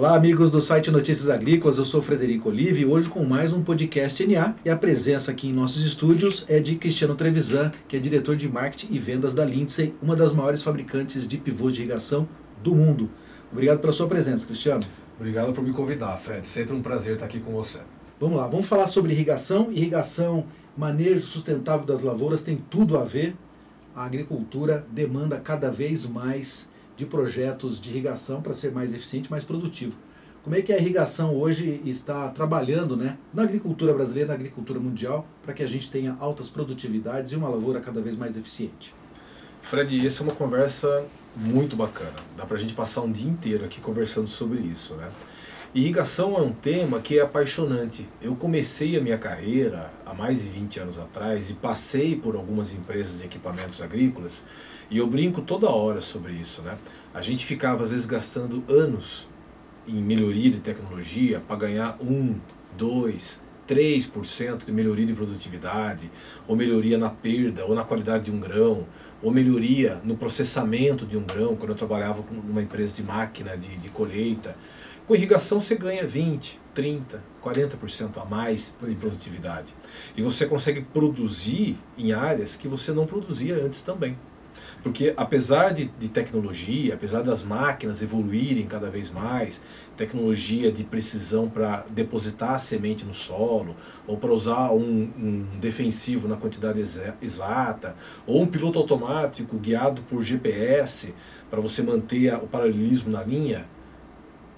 Olá, amigos do site Notícias Agrícolas, eu sou Frederico Olive e hoje com mais um podcast NA e a presença aqui em nossos estúdios é de Cristiano Trevisan, que é diretor de marketing e vendas da Lindsay, uma das maiores fabricantes de pivôs de irrigação do mundo. Obrigado pela sua presença, Cristiano. Obrigado por me convidar, Fred. Sempre um prazer estar aqui com você. Vamos lá, vamos falar sobre irrigação. Irrigação, manejo sustentável das lavouras tem tudo a ver. A agricultura demanda cada vez mais de projetos de irrigação para ser mais eficiente, mais produtivo. Como é que a irrigação hoje está trabalhando né, na agricultura brasileira, na agricultura mundial, para que a gente tenha altas produtividades e uma lavoura cada vez mais eficiente? Fred, essa é uma conversa muito bacana. Dá para a gente passar um dia inteiro aqui conversando sobre isso. Né? Irrigação é um tema que é apaixonante. Eu comecei a minha carreira há mais de 20 anos atrás e passei por algumas empresas de equipamentos agrícolas e eu brinco toda hora sobre isso, né? A gente ficava às vezes gastando anos em melhoria de tecnologia para ganhar um, dois, 3% de melhoria de produtividade, ou melhoria na perda, ou na qualidade de um grão, ou melhoria no processamento de um grão, quando eu trabalhava numa empresa de máquina de, de colheita. Com irrigação você ganha 20, 30, 40% a mais de produtividade. E você consegue produzir em áreas que você não produzia antes também. Porque apesar de, de, tecnologia, apesar das máquinas evoluírem cada vez mais, tecnologia de precisão para depositar a semente no solo, ou para usar um, um, defensivo na quantidade exata, ou um piloto automático guiado por GPS para você manter o paralelismo na linha,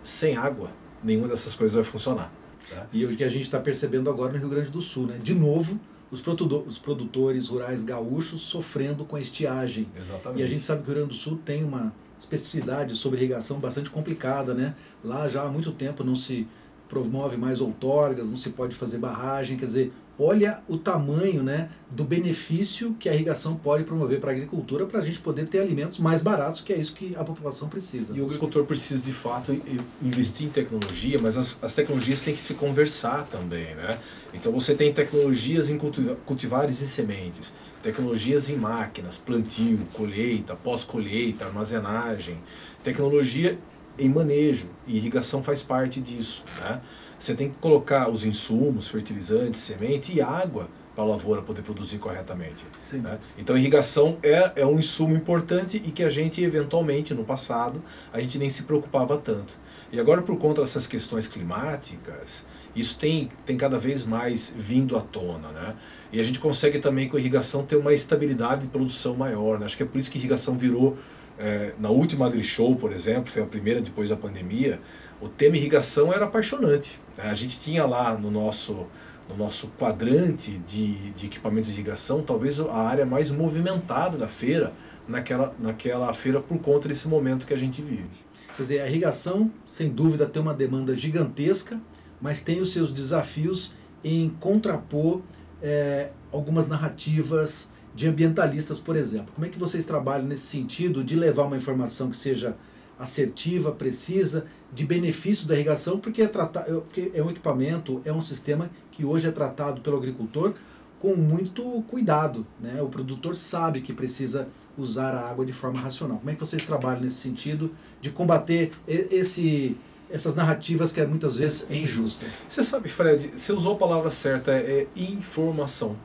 sem água, nenhuma dessas coisas vai funcionar. Tá? E o que a gente está percebendo agora no Rio Grande do Sul, né? De novo, os, os produtores rurais gaúchos sofrendo com a estiagem. Exatamente. E a gente sabe que o Rio Grande do Sul tem uma especificidade sobre irrigação bastante complicada, né? Lá já há muito tempo não se promove mais outorgas, não se pode fazer barragem, quer dizer, olha o tamanho né, do benefício que a irrigação pode promover para a agricultura para a gente poder ter alimentos mais baratos, que é isso que a população precisa. E o agricultor precisa de fato investir em tecnologia, mas as, as tecnologias têm que se conversar também. Né? Então você tem tecnologias em cultivares e sementes, tecnologias em máquinas, plantio, colheita, pós-colheita, armazenagem, tecnologia em manejo, e irrigação faz parte disso. Né? Você tem que colocar os insumos, fertilizantes, semente e água para a lavoura poder produzir corretamente. Né? Então, irrigação é, é um insumo importante e que a gente, eventualmente, no passado, a gente nem se preocupava tanto. E agora, por conta dessas questões climáticas, isso tem, tem cada vez mais vindo à tona. Né? E a gente consegue também, com irrigação, ter uma estabilidade de produção maior. Né? Acho que é por isso que irrigação virou é, na última AgriShow, por exemplo, foi a primeira depois da pandemia, o tema irrigação era apaixonante. Né? A gente tinha lá no nosso, no nosso quadrante de, de equipamentos de irrigação, talvez a área mais movimentada da feira, naquela, naquela feira por conta desse momento que a gente vive. Quer dizer, a irrigação, sem dúvida, tem uma demanda gigantesca, mas tem os seus desafios em contrapor é, algumas narrativas de ambientalistas, por exemplo. Como é que vocês trabalham nesse sentido de levar uma informação que seja assertiva, precisa, de benefício da irrigação, porque é, tratar, porque é um equipamento, é um sistema que hoje é tratado pelo agricultor com muito cuidado. Né? O produtor sabe que precisa usar a água de forma racional. Como é que vocês trabalham nesse sentido de combater esse, essas narrativas que é muitas vezes é injusta? Você sabe, Fred, você usou a palavra certa, é informação.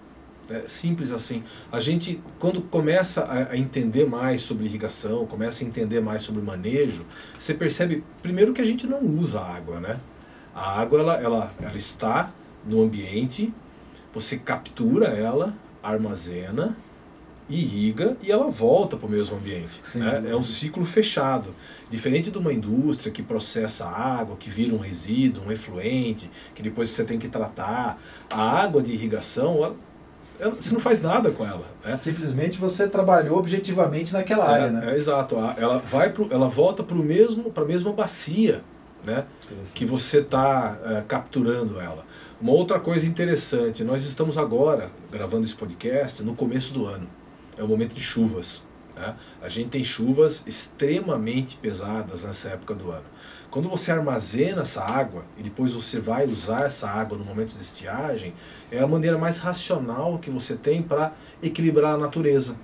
É simples assim. A gente, quando começa a, a, entender mais sobre irrigação, começa a entender mais sobre manejo, você percebe, primeiro, que a gente não usa água, né? A água, ela, ela, ela está no ambiente, você captura ela, armazena, irriga e ela volta para o mesmo ambiente. Sim, né? É um ciclo fechado. Diferente de uma indústria que processa água, que vira um resíduo, um efluente, que depois você tem que tratar. A água de irrigação, você não faz nada com ela. Né? Simplesmente você trabalhou objetivamente naquela é, área, né? É, exato. Ela vai pro, ela volta para mesmo para a mesma bacia, né? Que você está é, capturando ela. Uma outra coisa interessante, nós estamos agora gravando esse podcast no começo do ano. É o momento de chuvas. Né? A gente tem chuvas extremamente pesadas nessa época do ano. Quando você armazena essa água e depois você vai usar essa água no momento de estiagem, é a maneira mais racional que você tem para equilibrar a natureza.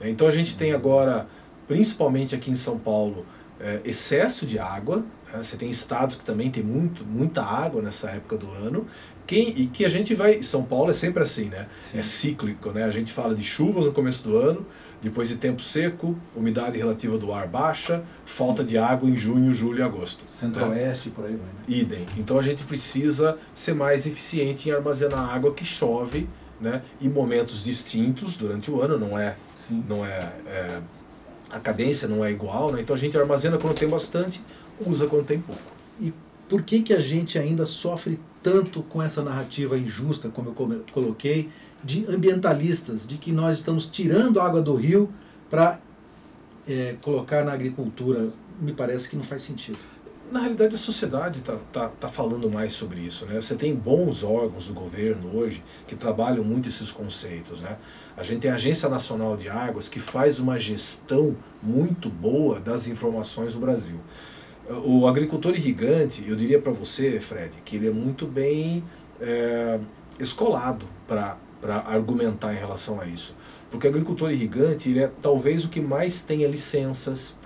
Então a gente tem agora, principalmente aqui em São Paulo, é, excesso de água, Né? Você tem estados que também tem muito, muita água nessa época do ano. Quem, e que a gente vai. São Paulo é sempre assim, né? Sim. É cíclico, né? A gente fala de chuvas no começo do ano, depois de tempo seco, umidade relativa do ar baixa, falta de água em junho, julho e agosto. Centro-oeste, né? por aí vai. Né? Idem. Então a gente precisa ser mais eficiente em armazenar água que chove né, em momentos distintos durante o ano, não é, Sim. não é, é, a cadência não é igual, né? então a gente armazena quando tem bastante, usa quando tem pouco. E por que que a gente ainda sofre tanto com essa narrativa injusta, como eu coloquei, de ambientalistas, de que nós estamos tirando água do rio para é, colocar na agricultura? Me parece que não faz sentido na realidade a sociedade está tá, tá falando mais sobre isso. Né? Você tem bons órgãos do governo hoje que trabalham muito esses conceitos. Né? A gente tem a Agência Nacional de Águas que faz uma gestão muito boa das informações do Brasil. O agricultor irrigante, eu diria para você, Fred, que ele é muito bem é, escolado para argumentar em relação a isso. Porque o agricultor irrigante ele é talvez o que mais tenha licenças,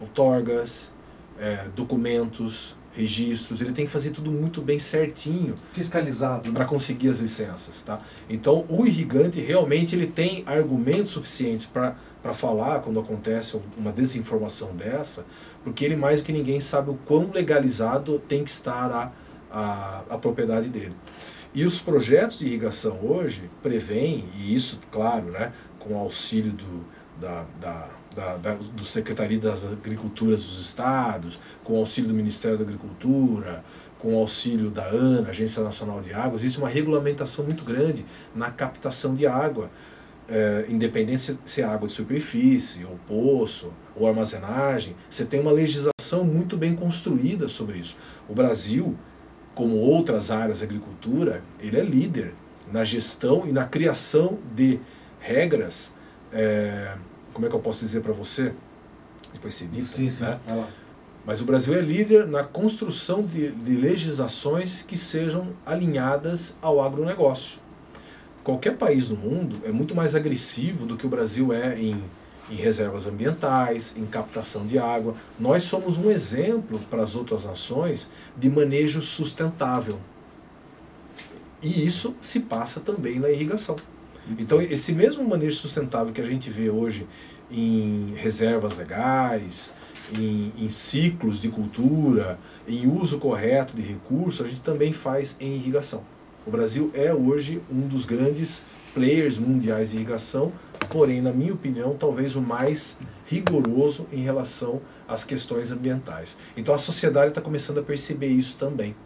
outorgas, é, documentos, registros, ele tem que fazer tudo muito bem certinho. Fiscalizado. Né? Para conseguir as licenças. Tá? Então, o irrigante realmente ele tem argumentos suficientes para falar quando acontece uma desinformação dessa, porque ele mais do que ninguém sabe o quão legalizado tem que estar a, a, a propriedade dele. E os projetos de irrigação hoje prevêem, e isso, claro, né, com o auxílio do, da, da da, da, do Secretaria das Agriculturas dos Estados, com o auxílio do Ministério da Agricultura, com o auxílio da ANA, Agência Nacional de Águas, existe uma regulamentação muito grande na captação de água, é, independente se é água de superfície, ou poço, ou armazenagem, você tem uma legislação muito bem construída sobre isso. O Brasil, como outras áreas da agricultura, ele é líder na gestão e na criação de regras é, como é que eu posso dizer para você? Depois se dita, sim, sim. Né? Mas o Brasil é líder na construção de, de legislações que sejam alinhadas ao agronegócio. Qualquer país do mundo é muito mais agressivo do que o Brasil é em, em reservas ambientais, em captação de água. Nós somos um exemplo para as outras nações de manejo sustentável. E isso se passa também na irrigação. Então, esse mesmo manejo sustentável que a gente vê hoje em reservas legais, em, em, ciclos de cultura, em uso correto de recursos, a gente também faz em irrigação. O Brasil é hoje um dos grandes players mundiais de irrigação, porém, na minha opinião, talvez o mais rigoroso em relação às questões ambientais. Então a sociedade está começando a perceber isso também.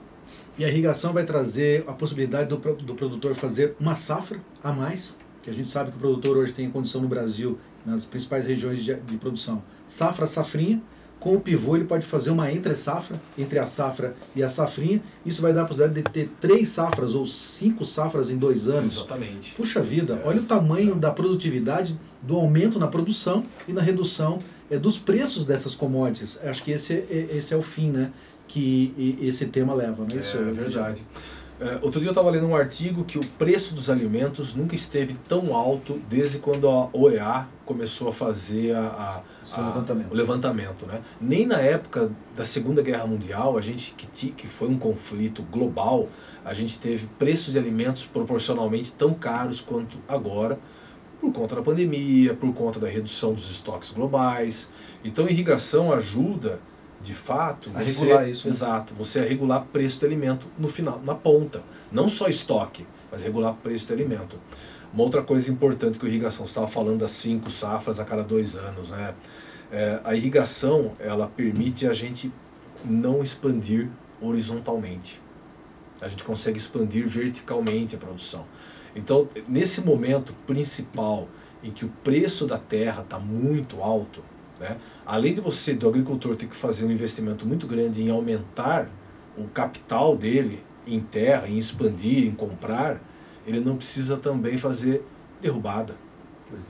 E a irrigação vai trazer a possibilidade do, do produtor fazer uma safra a mais, que a gente sabe que o produtor hoje tem condição no Brasil, nas principais regiões de, de produção, safra, safrinha, com o pivô ele pode fazer uma entre safra, entre a safra e a safrinha. Isso vai dar a possibilidade de ter três safras ou cinco safras em dois anos. Exatamente. Puxa vida, é. olha o tamanho da produtividade, do aumento na produção e na redução é, dos preços dessas commodities. Acho que esse é, esse é o fim, né? que esse tema leva, né? Isso é, é verdade. É, outro dia eu estava lendo um artigo que o preço dos alimentos nunca esteve tão alto desde quando a OEA começou a fazer a, a, a levantamento. o levantamento. Né? Nem na época da Segunda Guerra Mundial, a gente que, que foi um conflito global, a gente teve preços de alimentos proporcionalmente tão caros quanto agora, por conta da pandemia, por conta da redução dos estoques globais. Então, irrigação ajuda de fato, a você, regular isso. Né? Exato, você é regular preço do alimento no final, na ponta. Não só estoque, mas regular preço do alimento. Uma outra coisa importante que a irrigação, você estava falando das cinco safras a cada dois anos, né? É, a irrigação, ela permite a gente não expandir horizontalmente. A gente consegue expandir verticalmente a produção. Então, nesse momento principal em que o preço da terra está muito alto, né? Além de você, do agricultor, ter que fazer um investimento muito grande em aumentar o capital dele em terra, em expandir, em comprar, ele não precisa também fazer derrubada.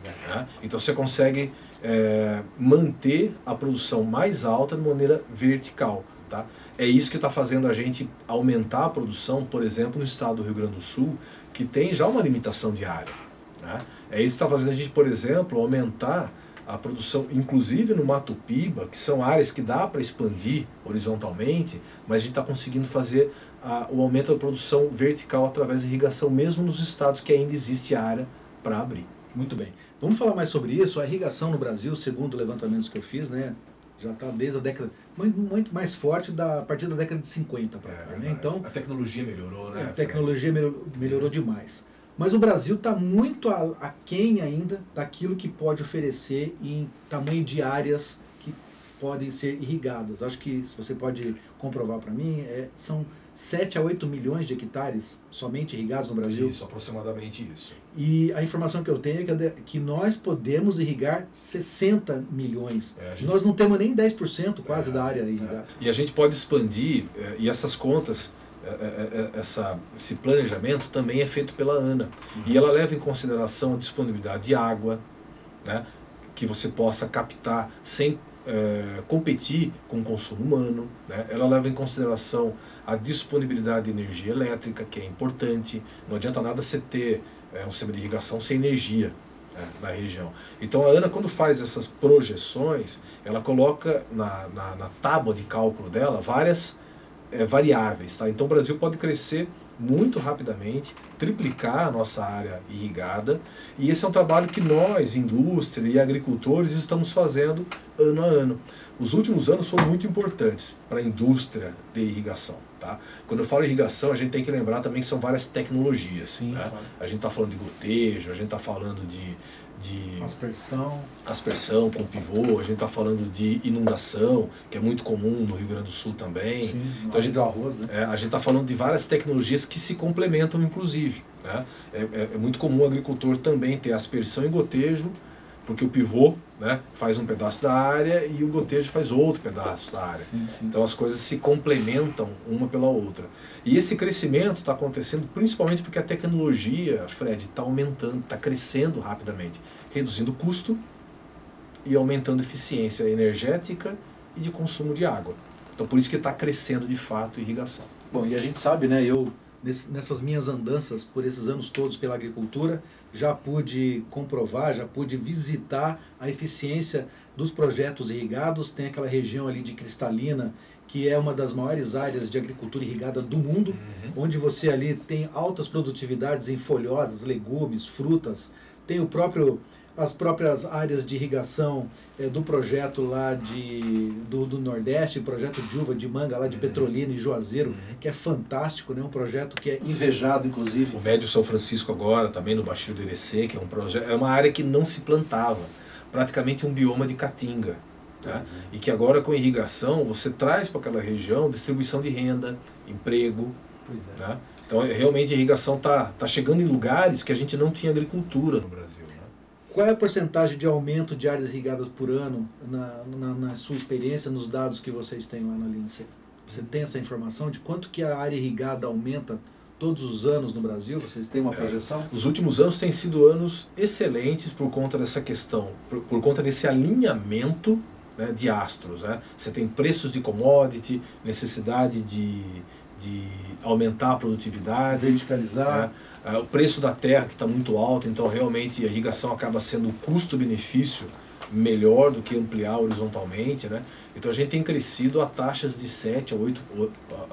É. Né? Então você consegue é, manter a produção mais alta de maneira vertical. Tá? É isso que está fazendo a gente aumentar a produção, por exemplo, no estado do Rio Grande do Sul, que tem já uma limitação de área. Né? É isso que está fazendo a gente, por exemplo, aumentar a produção, inclusive no Mato Piba, que são áreas que dá para expandir horizontalmente, mas a gente está conseguindo fazer a, o aumento da produção vertical através de irrigação, mesmo nos estados que ainda existe área para abrir. Muito bem. Vamos falar mais sobre isso. A irrigação no Brasil, segundo levantamentos que eu fiz, né, já está desde a década muito, mais forte da a partir da década de 50 para é, cá, né? Então a tecnologia melhorou, né? A tecnologia melhorou, melhorou demais. Mas o Brasil está muito aquém ainda daquilo que pode oferecer em tamanho de áreas que podem ser irrigadas. Acho que se você pode comprovar para mim, é, são 7 a 8 milhões de hectares somente irrigados no Brasil. Isso, aproximadamente isso. E a informação que eu tenho é que nós podemos irrigar 60 milhões. É, gente... Nós não temos nem 10% quase é, da área irrigada. É. E a gente pode expandir, é, e essas contas é, é, essa, esse planejamento também é feito pela ANA. Uhum. E ela leva em consideração a disponibilidade de água, né, que você possa captar sem é, competir com o consumo humano. Né? Ela leva em consideração a disponibilidade de energia elétrica, que é importante. Não adianta nada você ter é, um sistema de irrigação sem energia né, na região. Então a ANA, quando faz essas projeções, ela coloca na, na, na tábua de cálculo dela várias é, variáveis. Tá? Então o Brasil pode crescer muito rapidamente, triplicar a nossa área irrigada, e esse é um trabalho que nós, indústria e agricultores, estamos fazendo ano a ano. Os últimos anos foram muito importantes para a indústria de irrigação. Tá? Quando eu falo irrigação, a gente tem que lembrar também que são várias tecnologias. Sim, né? claro. A gente está falando de gotejo, a gente está falando de de aspersão, aspersão com pivô, a gente está falando de inundação, que é muito comum no Rio Grande do Sul também. Sim, então a gente, arroz, né? é, a gente está falando de várias tecnologias que se complementam, inclusive. Né? É, é, é, muito comum o agricultor também ter aspersão e gotejo, porque o pivô né, faz um pedaço da área e o gotejo faz outro pedaço da área. Sim, sim. Então as coisas se complementam uma pela outra. E esse crescimento está acontecendo principalmente porque a tecnologia, Fred, está aumentando, está crescendo rapidamente, reduzindo o custo e aumentando a eficiência energética e de consumo de água. Então por isso que está crescendo de fato a irrigação. Bom, e a gente sabe, né, eu nessas minhas andanças por esses anos todos pela agricultura, já pude comprovar, já pude visitar a eficiência dos projetos irrigados. Tem aquela região ali de Cristalina, que é uma das maiores áreas de agricultura irrigada do mundo, uhum. onde você ali tem altas produtividades em folhosas, legumes, frutas. Tem o próprio as próprias áreas de irrigação é, do projeto lá de, do, do Nordeste, projeto de uva de manga lá de uhum. Petrolina e Juazeiro, uhum. que é fantástico, né? um projeto que é invejado, inclusive. O Médio São Francisco agora, também no Baixio do Irecê, que é um projeto, é uma área que não se plantava, praticamente um bioma de caatinga. Tá? Uhum. E que agora com irrigação você traz para aquela região distribuição de renda, emprego. Pois é. Tá? Então realmente a irrigação está tá chegando em lugares que a gente não tinha agricultura no Brasil. Qual é a porcentagem de aumento de áreas irrigadas por ano na, na, na, sua experiência, nos dados que vocês têm lá na Lindsay? Você tem essa informação de quanto que a área irrigada aumenta todos os anos no Brasil? Vocês têm uma é, projeção? É, os últimos anos têm sido anos excelentes por conta dessa questão, por, por conta desse alinhamento né, de astros. Né? Você tem preços de commodity, necessidade de, de aumentar a produtividade. Verticalizar. Né? É, o preço da terra que está muito alto, então realmente a irrigação acaba sendo custo-benefício melhor do que ampliar horizontalmente. Né? Então a gente tem crescido a taxas de 7 a 8%,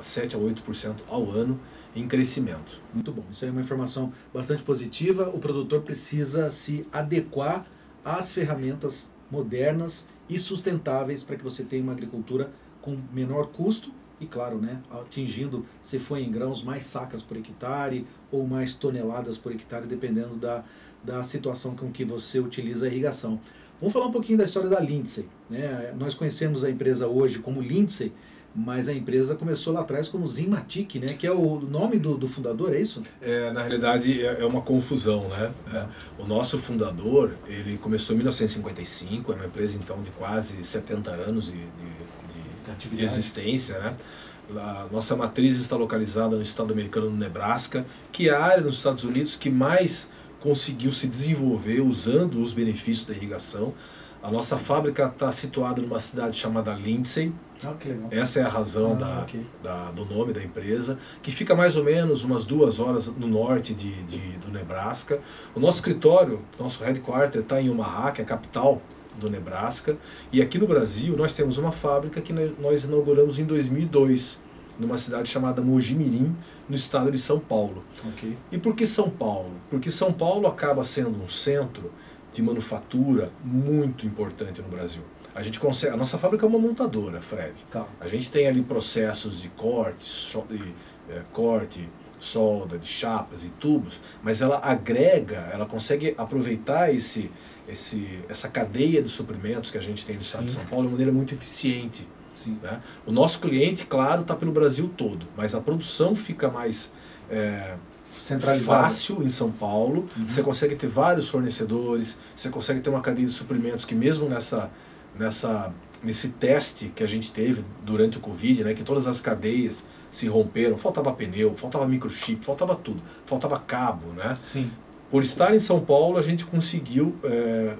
7 a 8% ao ano em crescimento. Muito bom, isso é uma informação bastante positiva. O produtor precisa se adequar às ferramentas modernas e sustentáveis para que você tenha uma agricultura com menor custo e claro, né, atingindo, se for em grãos, mais sacas por hectare ou mais toneladas por hectare, dependendo da, da situação com que você utiliza a irrigação. Vamos falar um pouquinho da história da Lindsay. Né? Nós conhecemos a empresa hoje como Lindsay, mas a empresa começou lá atrás como Zinmatic, né? que é o nome do, do fundador, é isso? É, na realidade é, é uma confusão. Né? É, o nosso fundador ele começou em 1955, é uma empresa então de quase 70 anos de, de de existência, né? A nossa matriz está localizada no estado americano no Nebraska, que é a área nos Estados Unidos que mais conseguiu se desenvolver usando os benefícios da irrigação. A nossa fábrica está situada numa cidade chamada Lindsay. Ah, Essa é a razão ah, da, okay. da, do nome da empresa, que fica mais ou menos umas duas horas no norte de, de do Nebraska. O nosso escritório, nosso headquarter, está em Omaha, que é a capital do Nebraska. E aqui no Brasil nós temos uma fábrica que nós inauguramos em 2002, numa cidade chamada Mojimirim, no estado de São Paulo. Okay. E por que São Paulo? Porque São Paulo acaba sendo um centro de manufatura muito importante no Brasil. A gente consegue, a nossa fábrica é uma montadora, Fred. Tá. A gente tem ali processos de corte, so, de, é, corte, solda, de chapas e tubos, mas ela agrega, ela consegue aproveitar esse, esse, essa cadeia de suprimentos que a gente tem no estado Sim. de São Paulo de maneira muito eficiente. Né? O nosso cliente, claro, está pelo Brasil todo, mas a produção fica mais é, fácil em São Paulo. Uhum. Você consegue ter vários fornecedores, você consegue ter uma cadeia de suprimentos que mesmo nessa, nessa nesse teste que a gente teve durante o Covid, né, que todas as cadeias se romperam, faltava pneu, faltava microchip, faltava tudo, faltava cabo, né? Sim. Por estar em São Paulo, a gente conseguiu é,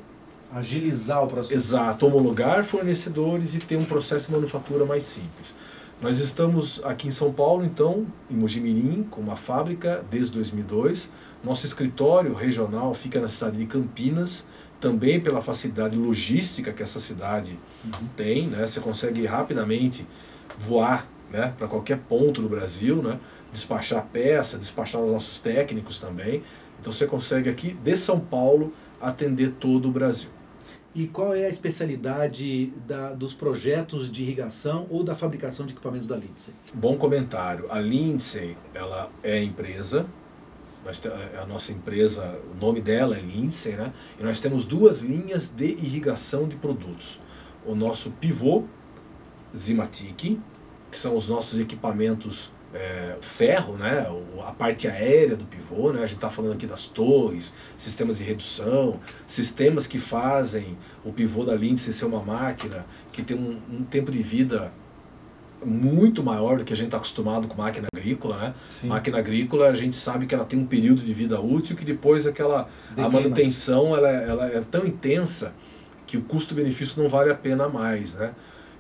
agilizar o processo. Exato, homologar fornecedores e ter um processo de manufatura mais simples. Nós estamos aqui em São Paulo, então, em Mojimirim, com uma fábrica desde 2002. Nosso escritório regional fica na cidade de Campinas, também pela facilidade logística que essa cidade uhum. tem, né? Você consegue rapidamente voar, né, para qualquer ponto do Brasil, né? Despachar peça, despachar os nossos técnicos também. Então você consegue aqui de São Paulo atender todo o Brasil. E qual é a especialidade da, dos projetos de irrigação ou da fabricação de equipamentos da Lindsay? Bom comentário. A Lindsay, ela é empresa, nós, é a nossa empresa, o nome dela é Lindsay, né? E nós temos duas linhas de irrigação de produtos. O nosso pivô Zimatic, que são os nossos equipamentos é, ferro, né, a parte aérea do pivô, né, a gente está falando aqui das torres, sistemas de redução, sistemas que fazem o pivô da Lindsay ser uma máquina que tem um, um tempo de vida muito maior do que a gente está acostumado com máquina agrícola, né? Sim. Máquina agrícola a gente sabe que ela tem um período de vida útil que depois aquela a manutenção ela, ela é tão intensa que o custo-benefício não vale a pena mais, né?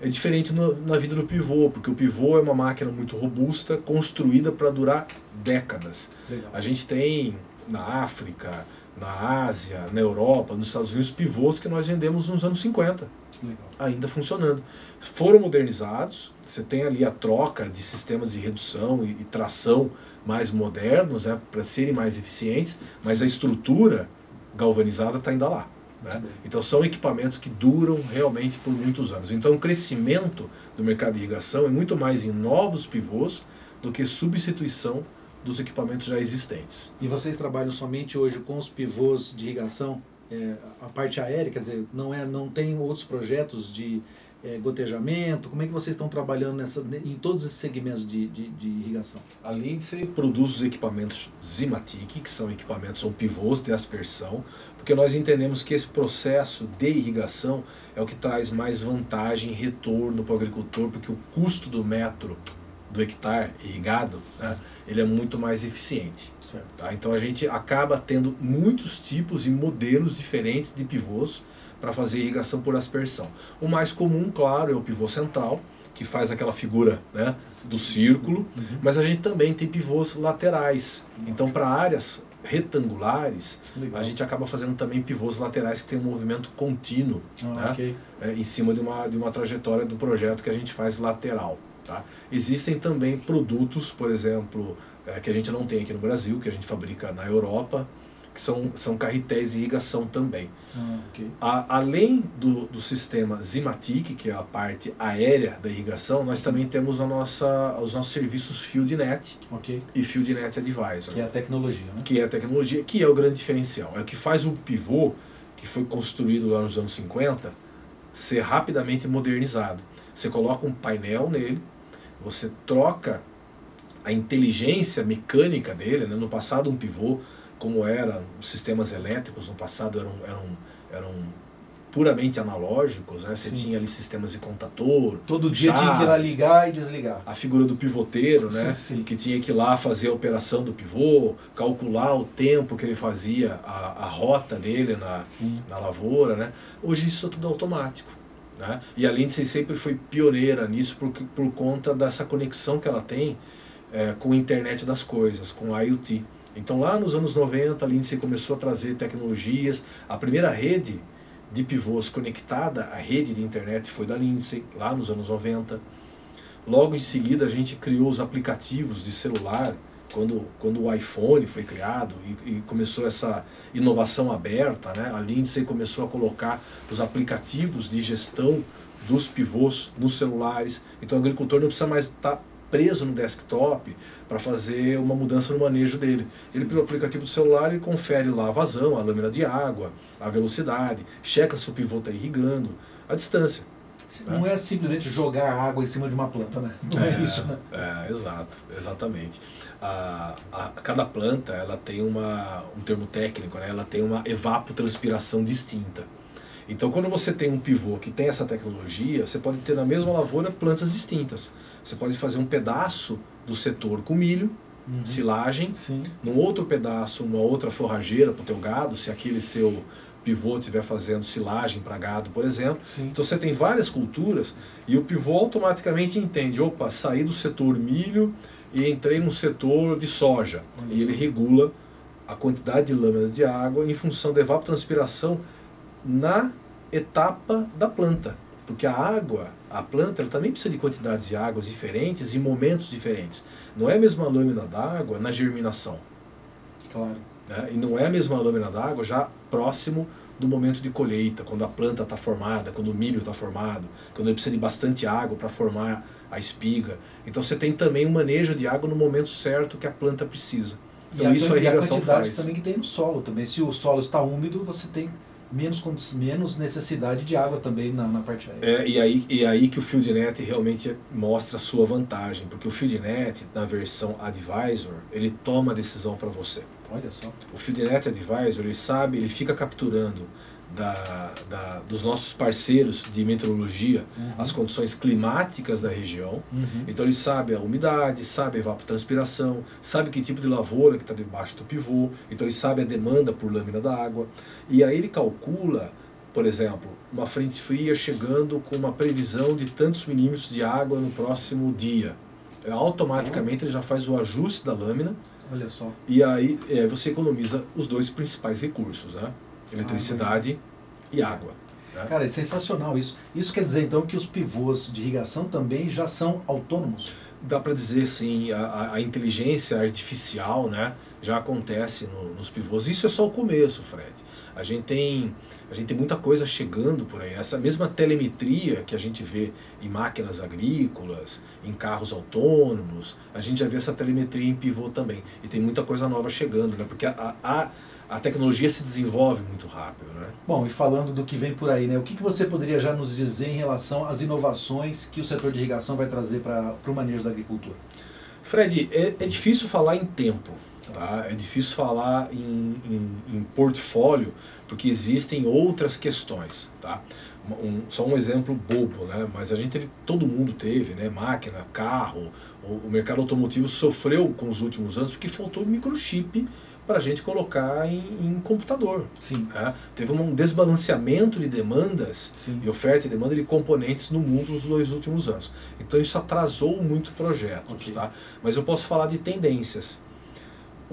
É diferente no, na vida do pivô, porque o pivô é uma máquina muito robusta, construída para durar décadas. Legal. A gente tem na África, na Ásia, na Europa, nos Estados Unidos, pivôs que nós vendemos nos anos 50. Legal. Ainda funcionando. Foram modernizados, você tem ali a troca de sistemas de redução e, e tração mais modernos, né, para serem mais eficientes, mas a estrutura galvanizada está ainda lá. Né? Então são equipamentos que duram realmente por muitos anos. Então o crescimento do mercado de irrigação é muito mais em novos pivôs do que substituição dos equipamentos já existentes. E vocês trabalham somente hoje com os pivôs de irrigação? É, a parte aérea, quer dizer, não, é, não tem outros projetos de é, gotejamento? Como é que vocês estão trabalhando nessa, em todos esses segmentos de, de, de irrigação? A Lindsay produz os equipamentos Zimatic, que são equipamentos, são pivôs de aspersão, porque nós entendemos que esse processo de irrigação é o que traz mais vantagem retorno para o agricultor, porque o custo do metro do hectare irrigado, né, ele é muito mais eficiente. Tá? Então a gente acaba tendo muitos tipos e modelos diferentes de pivôs para fazer irrigação por aspersão. O mais comum, claro, é o pivô central, que faz aquela figura né, do círculo, uhum. mas a gente também tem pivôs laterais. Então, para áreas retangulares, Legal. a gente acaba fazendo também pivôs laterais que tem um movimento contínuo ah, né? okay. é, em cima de uma, de uma trajetória do projeto que a gente faz lateral. Tá? Existem também produtos, por exemplo, é, que a gente não tem aqui no Brasil, que a gente fabrica na Europa, que são, são carretéis de irrigação também. Ah, okay. a, além do, do sistema Zimatic, que é a parte aérea da irrigação, nós também temos a nossa, os nossos serviços FieldNet okay. e FieldNet Advisor. Que é a tecnologia, né? Que é a tecnologia, que é o grande diferencial. É o que faz o pivô, que foi construído lá nos anos 50, ser rapidamente modernizado. Você coloca um painel nele, você troca a inteligência mecânica dele, né? no passado um pivô como eram os sistemas elétricos no passado eram, eram, eram puramente analógicos, né? Você Sim. tinha ali sistemas de contator. Todo dia chaves, tinha que ir lá ligar e desligar. A figura do pivoteiro, né? Sim. Que tinha que ir lá fazer a operação do pivô, calcular o tempo que ele fazia, a, a rota dele na, na lavoura, né? Hoje isso é tudo automático. Né? E a Lindsay sempre foi pioneira nisso por, por conta dessa conexão que ela tem é, com a internet das coisas, com a IoT. Então lá nos anos 90 a Lindsay começou a trazer tecnologias, a primeira rede de pivôs conectada à rede de internet foi da Lindsay, lá nos anos 90. Logo em seguida, a gente criou os aplicativos de celular, quando, quando o iPhone foi criado e, e, começou essa inovação aberta, né? a Lindsay começou a colocar os aplicativos de gestão dos pivôs nos celulares. Então o agricultor não precisa mais estar tá preso no desktop para fazer uma mudança no manejo dele. Ele, pelo aplicativo do celular, ele confere lá a vazão, a lâmina de água, a velocidade, checa se o pivô está irrigando, a distância. Não né? é simplesmente jogar água em cima de uma planta, né? Não é, é isso, né? É, exato, exatamente. A, a, cada planta ela tem uma, um termo técnico, né? ela tem uma evapotranspiração distinta. Então, quando você tem um pivô que tem essa tecnologia, você pode ter na mesma lavoura plantas distintas. Você pode fazer um pedaço do setor com milho, uhum. silagem, Sim. num outro pedaço, uma outra forrageira para o teu gado, se aquele seu pivô estiver fazendo silagem para gado, por exemplo. Sim. Então você tem várias culturas e o pivô automaticamente entende, opa, saí do setor milho e entrei no setor de soja. Olha e ele regula a quantidade de lâmina de água em função da evapotranspiração na etapa da planta. Porque a água, a planta, ela também precisa de quantidades de águas diferentes e momentos diferentes. Não é a mesma lâmina d'água na germinação. Claro. Né? E não é a mesma lâmina d'água já próximo do momento de colheita, quando a planta está formada, quando o milho está formado, quando ele precisa de bastante água para formar a espiga. Então você tem também um manejo de água no momento certo que a planta precisa. Então e isso a, a irrigação e a quantidade faz. também que tem no solo também. Se o solo está úmido, você tem menos, menos necessidade de água também na, na parte aérea. É, e, aí, e aí que o FieldNet realmente mostra a sua vantagem, porque o FieldNet, na versão Advisor, ele toma a decisão para você. Olha só. O FieldNet Advisor, ele sabe, ele fica capturando da, da, dos nossos parceiros de meteorologia uhum. as condições climáticas da região. Uhum. Então ele sabe a umidade, sabe a evapotranspiração, sabe que tipo de lavoura que está debaixo do pivô, então ele sabe a demanda por lâmina da água. E aí ele calcula, por exemplo, uma frente fria chegando com uma previsão de tantos milímetros de água no próximo dia. É, automaticamente ele já faz o ajuste da lâmina. Olha só. E aí é, você economiza os dois principais recursos, né? eletricidade ah, e água. Né? Cara, é sensacional isso. Isso quer dizer então que os pivôs de irrigação também já são autônomos? Dá para dizer sim, a, a, inteligência artificial né, já acontece no, nos pivôs. Isso é só o começo, Fred. A gente tem a gente tem muita coisa chegando por aí. Essa mesma telemetria que a gente vê em máquinas agrícolas, em carros autônomos, a gente já vê essa telemetria em pivô também. E tem muita coisa nova chegando, né? Porque a, a a tecnologia se desenvolve muito rápido. Né? Bom, e falando do que vem por aí, né, o que, que você poderia já nos dizer em relação às inovações que o setor de irrigação vai trazer para o manejo da agricultura? Fred, é, é difícil falar em tempo, tá? é difícil falar em, em, em portfólio, porque existem outras questões. Tá? Um, só um exemplo bobo, né? mas a gente teve, todo mundo teve, né? máquina, carro, o, o mercado automotivo sofreu com os últimos anos porque faltou microchip para a gente colocar em, em computador. Sim. Né? Teve um desbalanceamento de demandas Sim. e oferta e demanda de componentes no mundo nos dois últimos anos. Então isso atrasou muito projetos. Okay. Tá? Mas eu posso falar de tendências.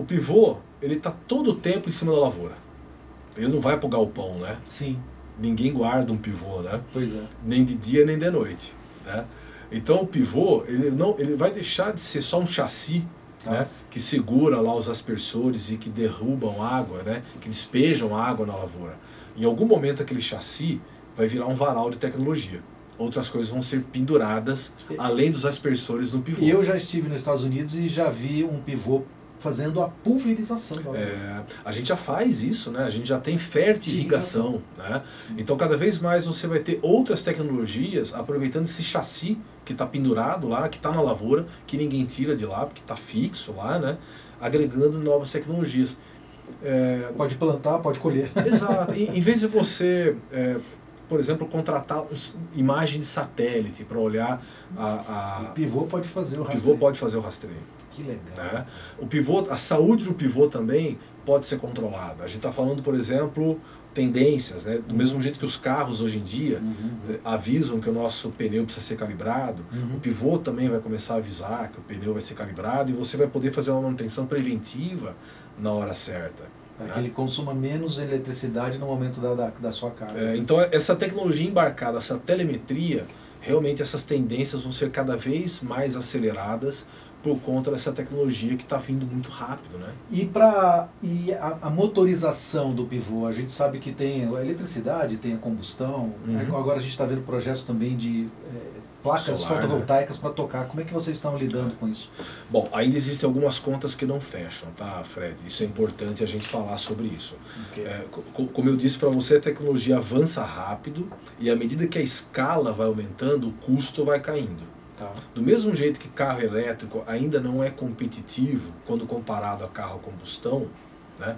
O pivô, ele está todo o tempo em cima da lavoura. Ele não vai para o galpão, né? Sim. Ninguém guarda um pivô, né? Pois é. Nem de dia nem de noite. Né? Então o pivô, ele, não, ele vai deixar de ser só um chassi tá. né, que segura lá os aspersores e que derrubam água, né, que despejam água na lavoura. Em algum momento aquele chassi vai virar um varal de tecnologia. Outras coisas vão ser penduradas além dos aspersores no pivô. Eu já estive nos Estados Unidos e já vi um pivô fazendo a pulverização da é, A gente já faz isso, né? A gente já tem fertirrigação, né? Então cada vez mais você vai ter outras tecnologias aproveitando esse chassi que está pendurado lá, que está na lavoura, que ninguém tira de lá, porque está fixo lá, né? Agregando novas tecnologias. É, pode plantar, pode colher. Exato. em, em vez de você, é, por exemplo, contratar uns, imagem de satélite para olhar a, a, O pivô pode fazer o, o rastreio. pivô pode fazer o rastreio. Que legal. Né? O pivô, a saúde do pivô também pode ser controlada. A gente está falando, por exemplo, tendências, né? do uhum. mesmo jeito que os carros hoje em dia uhum. Eh, avisam que o nosso pneu precisa ser calibrado, uhum. o pivô também vai começar a avisar que o pneu vai ser calibrado e você vai poder fazer uma manutenção preventiva na hora certa. Para né? que ele consuma menos eletricidade no momento da, da, da sua carga. É, então, essa tecnologia embarcada, essa telemetria, realmente essas tendências vão ser cada vez mais aceleradas por conta dessa tecnologia que está vindo muito rápido, né? E para e a, a, motorização do pivô, a gente sabe que tem a eletricidade, tem a combustão. Uhum. Agora a gente está vendo projetos também de é, placas Solar, né? fotovoltaicas né? para tocar. Como é que vocês estão lidando com isso? Bom, ainda existem algumas contas que não fecham, tá, Fred? Isso é importante a gente falar sobre isso. Okay. É, como eu disse para você, a tecnologia avança rápido e à medida que a escala vai aumentando, o custo vai caindo. Tá. Do mesmo jeito que carro elétrico ainda não é competitivo quando comparado a carro a combustão, né?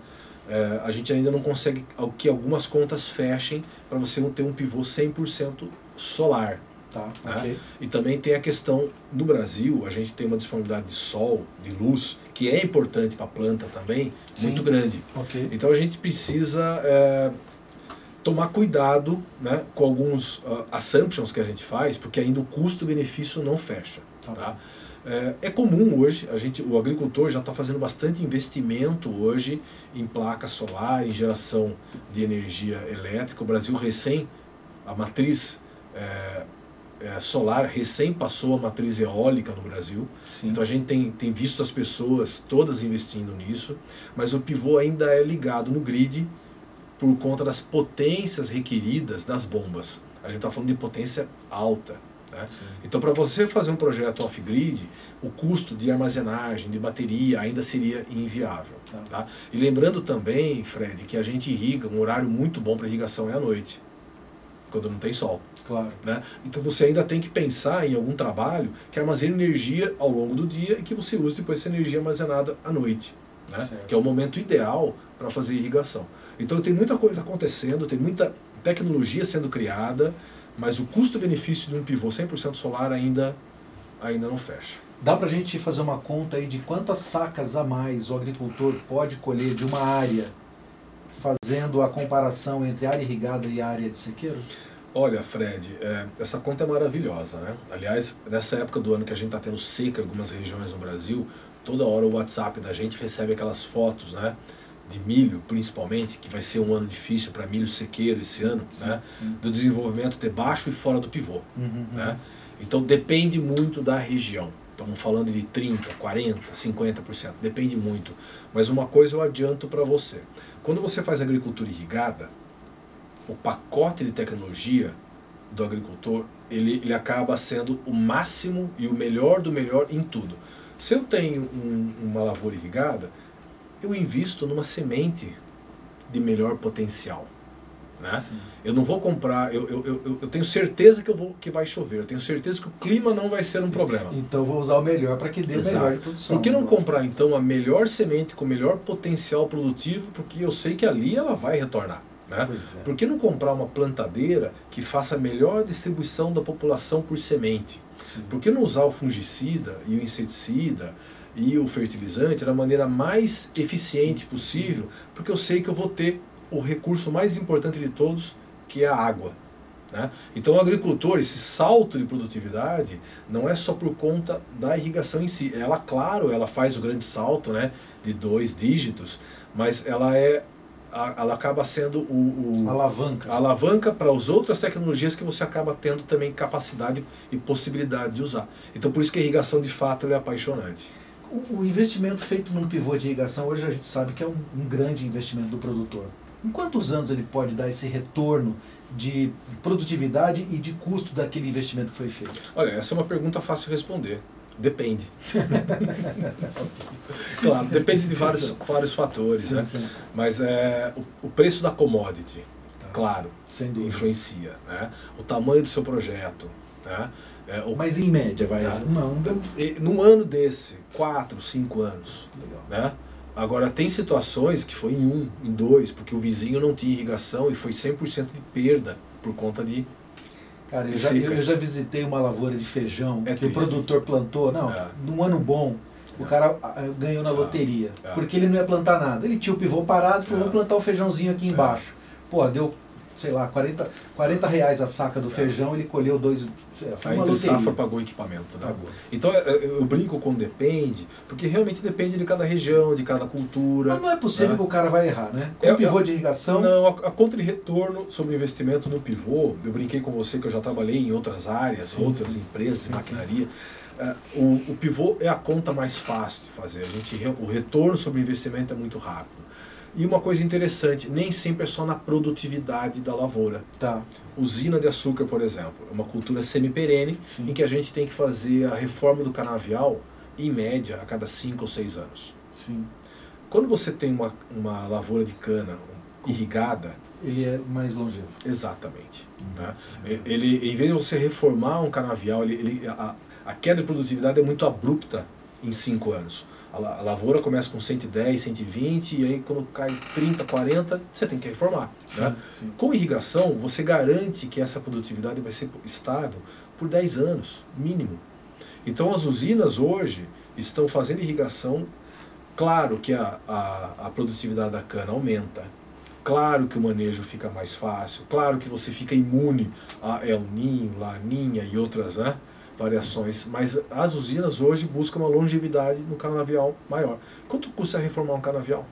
É, a gente ainda não consegue que algumas contas fechem para você não ter um pivô 100% solar. Tá, né? okay. E também tem a questão, no Brasil, a gente tem uma disponibilidade de sol, de luz, que é importante para a planta também, Sim. muito grande. Okay. Então a gente precisa é, tomar cuidado né, com alguns uh, assumptions que a gente faz, porque ainda o custo-benefício não fecha. Tá. tá? É, é, comum hoje, a gente, o agricultor já está fazendo bastante investimento hoje em placa solar, em geração de energia elétrica. O Brasil recém, a matriz é, é, solar recém passou a matriz eólica no Brasil. Sim. Então a gente tem, tem visto as pessoas todas investindo nisso, mas o pivô ainda é ligado no grid por conta das potências requeridas das bombas. A gente está falando de potência alta. Né? Então, para você fazer um projeto off-grid, o custo de armazenagem, de bateria, ainda seria inviável. Tá. tá? E lembrando também, Fred, que a gente irriga, um horário muito bom para irrigação é à noite, quando não tem sol. Claro. Né? Então você ainda tem que pensar em algum trabalho que armazene energia ao longo do dia e que você use depois essa energia armazenada à noite. Né? Que é o momento ideal para fazer irrigação. Então tem muita coisa acontecendo, tem muita tecnologia sendo criada, mas o custo-benefício de um pivô 100% solar ainda, ainda não fecha. Dá para a gente fazer uma conta aí de quantas sacas a mais o agricultor pode colher de uma área, fazendo a comparação entre área irrigada e área de sequeiro? Olha, Fred, é, essa conta é maravilhosa, né? Aliás, nessa época do ano que a gente está tendo seca em algumas regiões no Brasil, toda hora o WhatsApp da gente recebe aquelas fotos, né? De milho, principalmente, que vai ser um ano difícil para milho sequeiro esse ano, né? Do desenvolvimento debaixo e fora do pivô, uhum, né? Uhum. Então depende muito da região. Estamos falando de 30, 40, 50%, depende muito. Mas uma coisa eu adianto para você. Quando você faz agricultura irrigada, o pacote de tecnologia do agricultor ele, ele acaba sendo o máximo e o melhor do melhor em tudo. Se eu tenho um, uma lavoura irrigada, eu invisto numa semente de melhor potencial. Né? Eu não vou comprar, eu, eu, eu, eu, tenho certeza que, eu vou, que vai chover, eu tenho certeza que o clima não vai ser um problema. Então vou usar o melhor para que dê Exato. melhor de produção. Por que não comprar então a melhor semente com o melhor potencial produtivo, porque eu sei que ali ela vai retornar. Né? É. Por que não comprar uma plantadeira que faça a melhor distribuição da população por semente? Sim. Por que não usar o fungicida e o inseticida e o fertilizante da maneira mais eficiente possível? Porque eu sei que eu vou ter o recurso mais importante de todos, que é a água. Né? Então, o agricultor, esse salto de produtividade, não é só por conta da irrigação em si. Ela, claro, ela faz o grande salto né, de dois dígitos, mas ela é ela acaba sendo o, o alavanca, a alavanca para as outras tecnologias que você acaba tendo também capacidade e possibilidade de usar. Então por isso que a irrigação de fato é apaixonante. O, o, investimento feito num pivô de irrigação hoje a gente sabe que é um, um grande investimento do produtor. Em quantos anos ele pode dar esse retorno de produtividade e de custo daquele investimento que foi feito? Olha, essa é uma pergunta fácil de responder. Depende. claro, depende de vários, vários fatores, sim, né? Sim. Mas é, o, o, preço da commodity, tá. claro, influencia. Né? O tamanho do seu projeto. Né? É, o, Mas em média, vai. Tá? Uma, um... Num ano desse, quatro, cinco anos. Legal. Né? Agora, tem situações que foi em um, em dois, porque o vizinho não tinha irrigação e foi 100% de perda por conta de Cara, eu já, eu, já, visitei uma lavoura de feijão é que triste. o produtor plantou. Não, é. num ano bom, o cara ganhou na é. loteria. É. Porque ele não ia plantar nada. Ele tinha o pivô parado e falou: vamos plantar o feijãozinho aqui embaixo. Pô, deu sei lá, 40, 40 reais a saca do é. feijão, ele colheu dois. Foi uma safra pagou o equipamento. Né? Pagou. Então é, é, eu brinco com depende, porque realmente depende de cada região, de cada cultura. Mas não é possível né? que o cara vai errar, né? Com é, pivô de irrigação. Não, a, a conta de retorno sobre o investimento no pivô, eu brinquei com você que eu já trabalhei em outras áreas, sim, outras sim. empresas de maquinaria. É, o, o pivô é a conta mais fácil de fazer. A gente, o retorno sobre o investimento é muito rápido. E uma coisa interessante, nem sempre é só na produtividade da lavoura. Tá. Usina de açúcar, por exemplo, é uma cultura semi-perene em que a gente tem que fazer a reforma do canavial, em média, a cada 5 ou 6 anos. Sim. Quando você tem uma, uma lavoura de cana irrigada... Ele é mais longevo. Exatamente. Uhum. Tá? Ele, em vez de você reformar um canavial, ele, ele a, a queda de produtividade é muito abrupta em 5 anos. A lavoura começa com 110, 120 e aí quando cai 30, 40, você tem que reformar. Sim, né? sim. Com irrigação, você garante que essa produtividade vai ser estável por 10 anos, mínimo. Então as usinas hoje estão fazendo irrigação, claro que a, a, a produtividade da cana aumenta, claro que o manejo fica mais fácil, claro que você fica imune a El Ninho, Laninha e outras, né? Variações, mas as usinas hoje buscam uma longevidade no canavial maior. Quanto custa reformar um canavial?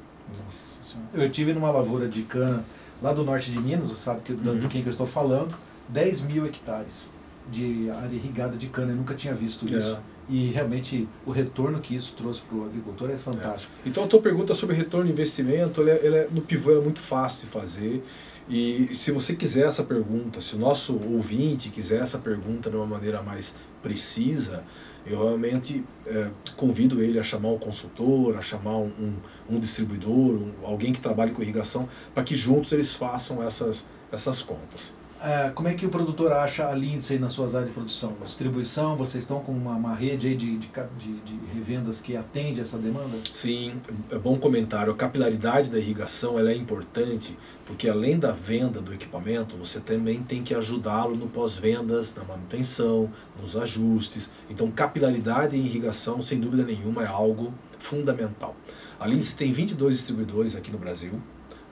Nossa Eu tive numa lavoura de cana lá do norte de Minas, você sabe que, uhum. de quem que eu estou falando, 10 mil hectares de área irrigada de cana, eu nunca tinha visto é. isso. E realmente o retorno que isso trouxe para o agricultor é fantástico. É. Então a tua pergunta sobre retorno de investimento, ela, é, ela é, no pivô é muito fácil de fazer. E se você quiser essa pergunta, se o nosso ouvinte quiser essa pergunta de uma maneira mais precisa, eu realmente é, convido ele a chamar um consultor, a chamar um, um, um distribuidor, um, alguém que trabalhe com irrigação, para que juntos eles façam essas, essas contas. É, como é que o produtor acha a Lindsay nas suas áreas de produção? Distribuição, vocês estão com uma, uma rede de, de, de, de, revendas que atende essa demanda? Sim, é bom comentário. A capilaridade da irrigação ela é importante porque além da venda do equipamento, você também tem que ajudá-lo no pós-vendas, na manutenção, nos ajustes. Então, capilaridade em irrigação, sem dúvida nenhuma, é algo fundamental. A Lindsay tem 22 distribuidores aqui no Brasil,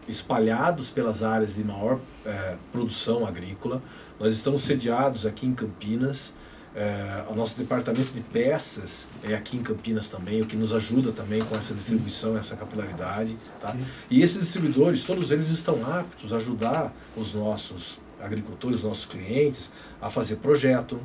espalhados pelas áreas de maior é, produção agrícola. Nós estamos sediados aqui em Campinas. É, o nosso departamento de peças é aqui em Campinas também, o que nos ajuda também com essa distribuição, essa capilaridade. Tá? E esses distribuidores, todos eles estão aptos a ajudar os nossos agricultores, os nossos clientes, a fazer projeto,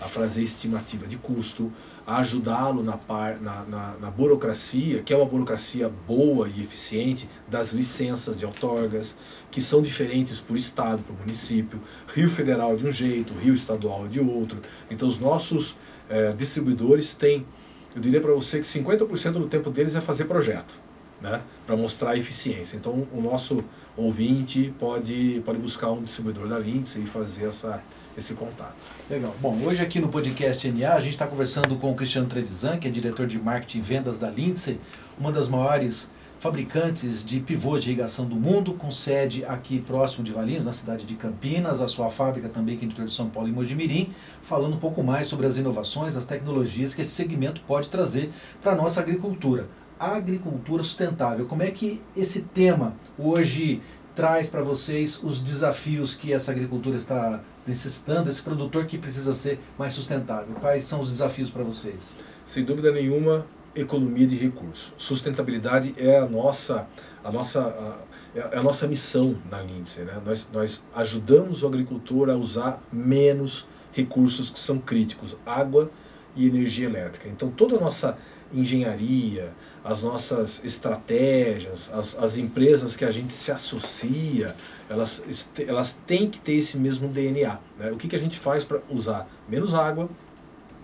a fazer estimativa de custo, a ajudá-lo na, na, na, na, burocracia, que é uma burocracia boa e eficiente, das licenças de outorgas, que são diferentes por estado, por município, Rio Federal de um jeito, Rio Estadual de outro. Então os nossos é, distribuidores têm, eu diria para você que 50% do tempo deles é fazer projeto, né, para mostrar a eficiência. Então o nosso ouvinte pode, pode buscar um distribuidor da Lindsay e fazer essa esse contato. Legal. Bom, hoje aqui no podcast NA a gente está conversando com o Cristiano Trevisan, que é diretor de marketing e vendas da Lindsay, uma das maiores fabricantes de pivôs de irrigação do mundo, com sede aqui próximo de Valinhos, na cidade de Campinas, a sua fábrica também aqui no interior de São Paulo, em Mojimirim, falando um pouco mais sobre as inovações, as tecnologias que esse segmento pode trazer para a nossa agricultura. A agricultura sustentável, como é que esse tema hoje traz para vocês os desafios que essa agricultura está necessitando, esse produtor que precisa ser mais sustentável? Quais são os desafios para vocês? Sem dúvida nenhuma, economia de recursos. Sustentabilidade é a nossa, a nossa, a, é a nossa missão na Lindsay. Né? Nós, nós ajudamos o agricultor a usar menos recursos que são críticos, água e energia elétrica. Então toda a nossa engenharia, as nossas estratégias, as, as empresas que a gente se associa, elas, elas têm que ter esse mesmo DNA. Né? O que, que a gente faz para usar menos água,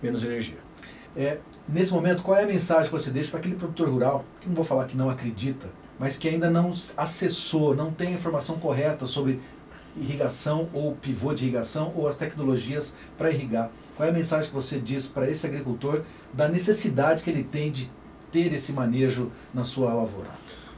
menos energia? É, nesse momento, qual é a mensagem que você deixa para aquele produtor rural, que não vou falar que não acredita, mas que ainda não acessou, não tem a informação correta sobre irrigação ou pivô de irrigação ou as tecnologias para irrigar? Qual é a mensagem que você diz para esse agricultor da necessidade que ele tem de ter esse manejo na sua lavoura?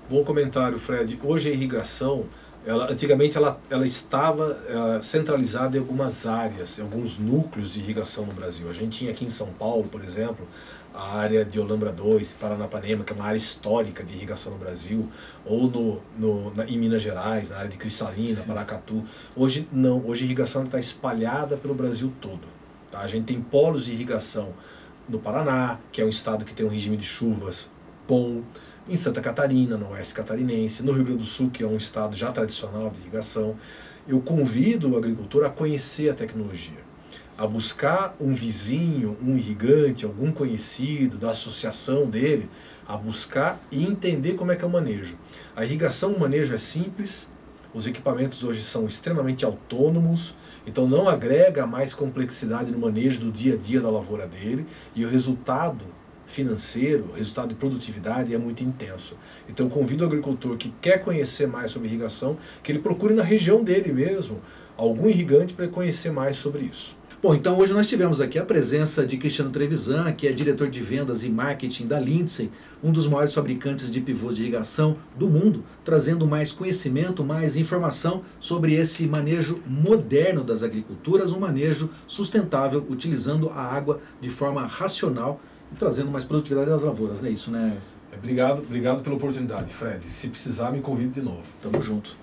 Bom comentário, Fred. Hoje a irrigação ela, antigamente ela, ela estava uh, centralizada em algumas áreas, em alguns núcleos de irrigação no Brasil. A gente tinha aqui em São Paulo, por exemplo, a área de Olambra 2, Paranapanema, que é uma área histórica de irrigação no Brasil, ou no, no, na, em Minas Gerais, na área de Cristalina, Sim. Paracatu. Hoje não, hoje a irrigação está espalhada pelo Brasil todo. Tá? A gente tem polos de irrigação no Paraná, que é um estado que tem um regime de chuvas bom, em Santa Catarina, no oeste catarinense, no Rio Grande do Sul, que é um estado já tradicional de irrigação. Eu convido o agricultor a conhecer a tecnologia, a buscar um vizinho, um irrigante, algum conhecido da associação dele, a buscar e entender como é que é o manejo. A irrigação, o manejo é simples, os equipamentos hoje são extremamente autônomos, então não agrega mais complexidade no manejo do dia a dia da lavoura dele e o resultado financeiro, o resultado de produtividade é muito intenso. Então convido o agricultor que quer conhecer mais sobre irrigação, que ele procure na região dele mesmo algum irrigante para conhecer mais sobre isso. Bom, então hoje nós tivemos aqui a presença de Cristiano Trevisan, que é diretor de vendas e marketing da Lindsay, um dos maiores fabricantes de pivôs de irrigação do mundo, trazendo mais conhecimento, mais informação sobre esse manejo moderno das agriculturas, um manejo sustentável, utilizando a água de forma racional e trazendo mais produtividade às lavouras, não é isso, né? Obrigado, obrigado pela oportunidade, Fred. Se precisar, me convide de novo. Tamo junto.